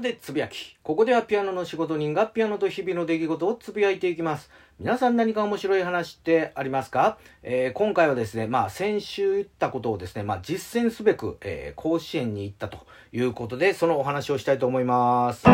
でつぶやき。ここではピアノの仕事人がピアノと日々の出来事をつぶやいていきます。皆さん何か面白い話ってありますか、えー、今回はですね、まあ先週言ったことをですね、まあ実践すべく、えー、甲子園に行ったということで、そのお話をしたいと思います。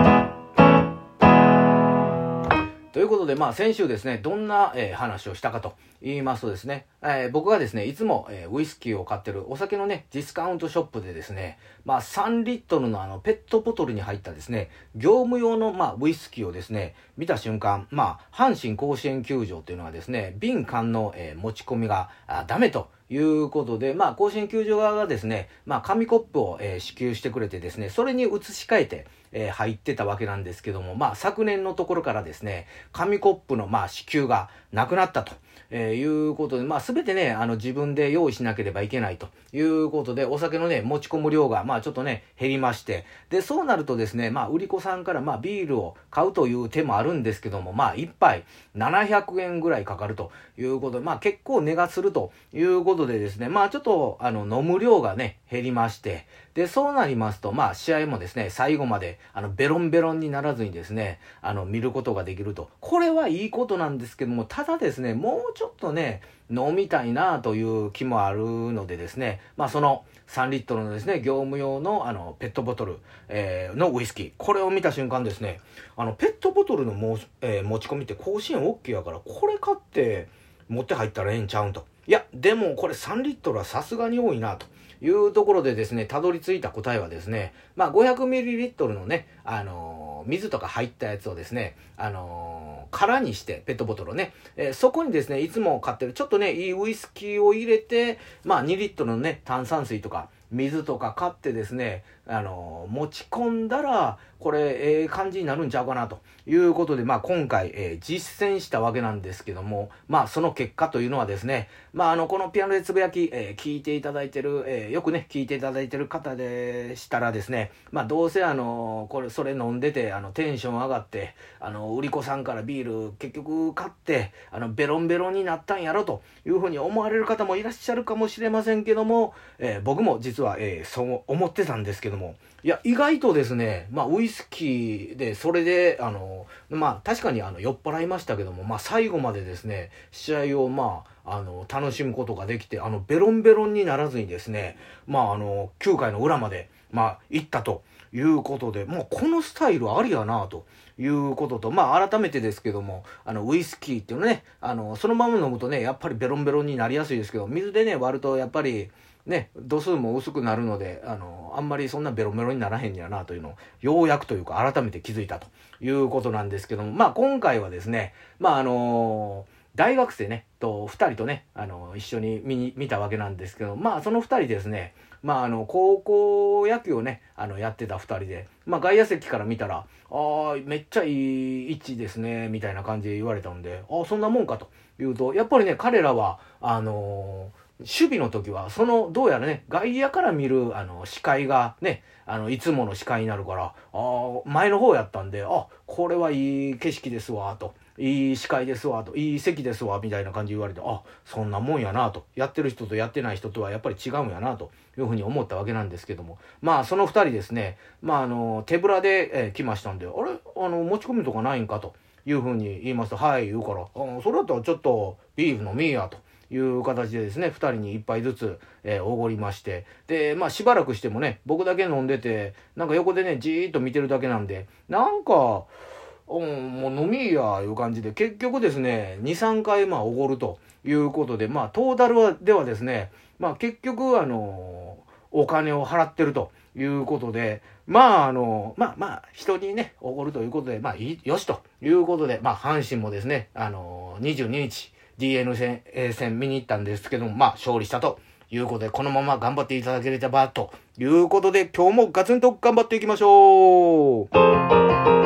ということで、まあ先週ですね、どんな、えー、話をしたかと言いますとですね、えー、僕がですね、いつも、えー、ウイスキーを買ってるお酒のね、ディスカウントショップでですね、まあ3リットルのあのペットボトルに入ったですね、業務用のまあウイスキーをですね、見た瞬間、まあ阪神甲子園球場というのはですね、瓶缶の、え、持ち込みがあダメということで、まあ、甲子園球場側がですね、まあ、紙コップを、えー、支給してくれてですね、それに移し替えて、えー、入ってたわけなんですけども、まあ、昨年のところからですね、紙コップの、まあ、支給がなくなったと。えー、いうことで、まあ、すべてね、あの、自分で用意しなければいけないということで、お酒のね、持ち込む量が、まあ、ちょっとね、減りまして、で、そうなるとですね、まあ、売り子さんから、まあ、ビールを買うという手もあるんですけども、まあ、一杯700円ぐらいかかるということで、まあ、結構値がするということでですね、まあ、ちょっと、あの、飲む量がね、減りまして、で、そうなりますと、まあ、試合もですね、最後まで、あの、ベロンベロンにならずにですね、あの、見ることができると。これはいいことなんですけども、ただですね、もうちょっとね、飲みたいなという気もあるのでですね、まあ、その3リットルのですね、業務用の、あの、ペットボトル、えー、のウイスキー、これを見た瞬間ですね、あの、ペットボトルのも、えー、持ち込みって甲子園 OK やから、これ買って持って入ったらええんちゃうんと。いや、でもこれ3リットルはさすがに多いなと。いうところでですね、たどり着いた答えはですね、まあ 500ml のね、あのー、水とか入ったやつをですね、あのー、空にして、ペットボトルをね、えー、そこにですね、いつも買ってる、ちょっとね、いいウイスキーを入れて、まあ2リットルのね、炭酸水とか、水とか買ってですね、あの持ち込んだら、これ、ええ、感じになるんちゃうかな、ということで、まあ、今回、えー、実践したわけなんですけども、まあ、その結果というのはですね、まあ、あの、このピアノでつぶやき、えー、聞いていただいてる、えよくね、聞いていただいてる方でしたらですね、まあ、どうせ、あの、これ、それ飲んでて、あの、テンション上がって、あの、売り子さんからビール、結局買って、あの、ベロンベロンになったんやろ、というふうに思われる方もいらっしゃるかもしれませんけども、え僕も実は、えそう思ってたんですけども、も。いや、意外とですね、まあ、ウイスキーで、それで、あの、まあ、確かに、あの、酔っ払いましたけども、まあ、最後までですね、試合を、まあ、あの、楽しむことができて、あの、ベロンベロンにならずにですね、まあ、あの、9回の裏まで、まあ、行ったということで、もう、このスタイルありやなと。いうことと、まあ、改めてですけども、あの、ウイスキーっていうのね、あの、そのまま飲むとね、やっぱりベロンベロンになりやすいですけど、水でね、割ると、やっぱり、ね、度数も薄くなるので、あの、あんまりそんなベロベロにならへんやなというのを、ようやくというか改めて気づいたということなんですけども、まあ今回はですね、まああの大学生ね、と2人とね、あの、一緒に見に、見たわけなんですけど、まあその2人ですね、まああの、高校野球をね、あの、やってた2人で、まあ外野席から見たら、ああ、めっちゃいい位置ですね、みたいな感じで言われたんで、ああ、そんなもんかというと、やっぱりね、彼らは、あのー守備の時は、その、どうやらね、外野から見る、あの、視界がね、あの、いつもの視界になるから、ああ、前の方やったんで、あ、これはいい景色ですわ、と。いい視界ですわ、と。いい席ですわ、みたいな感じ言われて、あ、そんなもんやな、と。やってる人とやってない人とはやっぱり違うんやな、というふうに思ったわけなんですけども。まあ、その二人ですね、まあ、あの、手ぶらで、えー、来ましたんで、あれ？あの、持ち込みとかないんか、というふうに言いますと、はい、言うから、あそれだったらちょっとビール飲みや、と。いう形でですね、2人に1杯ずつ、えー、おごりまして、で、まあしばらくしてもね、僕だけ飲んでて、なんか横でね、じーっと見てるだけなんで、なんか、うん、もう飲みや、いう感じで、結局ですね、2、3回、まあ、おごるということで、まあ、トータルはではですね、まあ、結局、あの、お金を払ってるということで、まあ、あの、まあまあ、人にね、おごるということで、まあ、よしということで、まあ、阪神もですね、あの、22日、DN 戦、A 戦見に行ったんですけども、まあ、勝利したということで、このまま頑張っていただければということで、今日もガツンと頑張っていきましょう。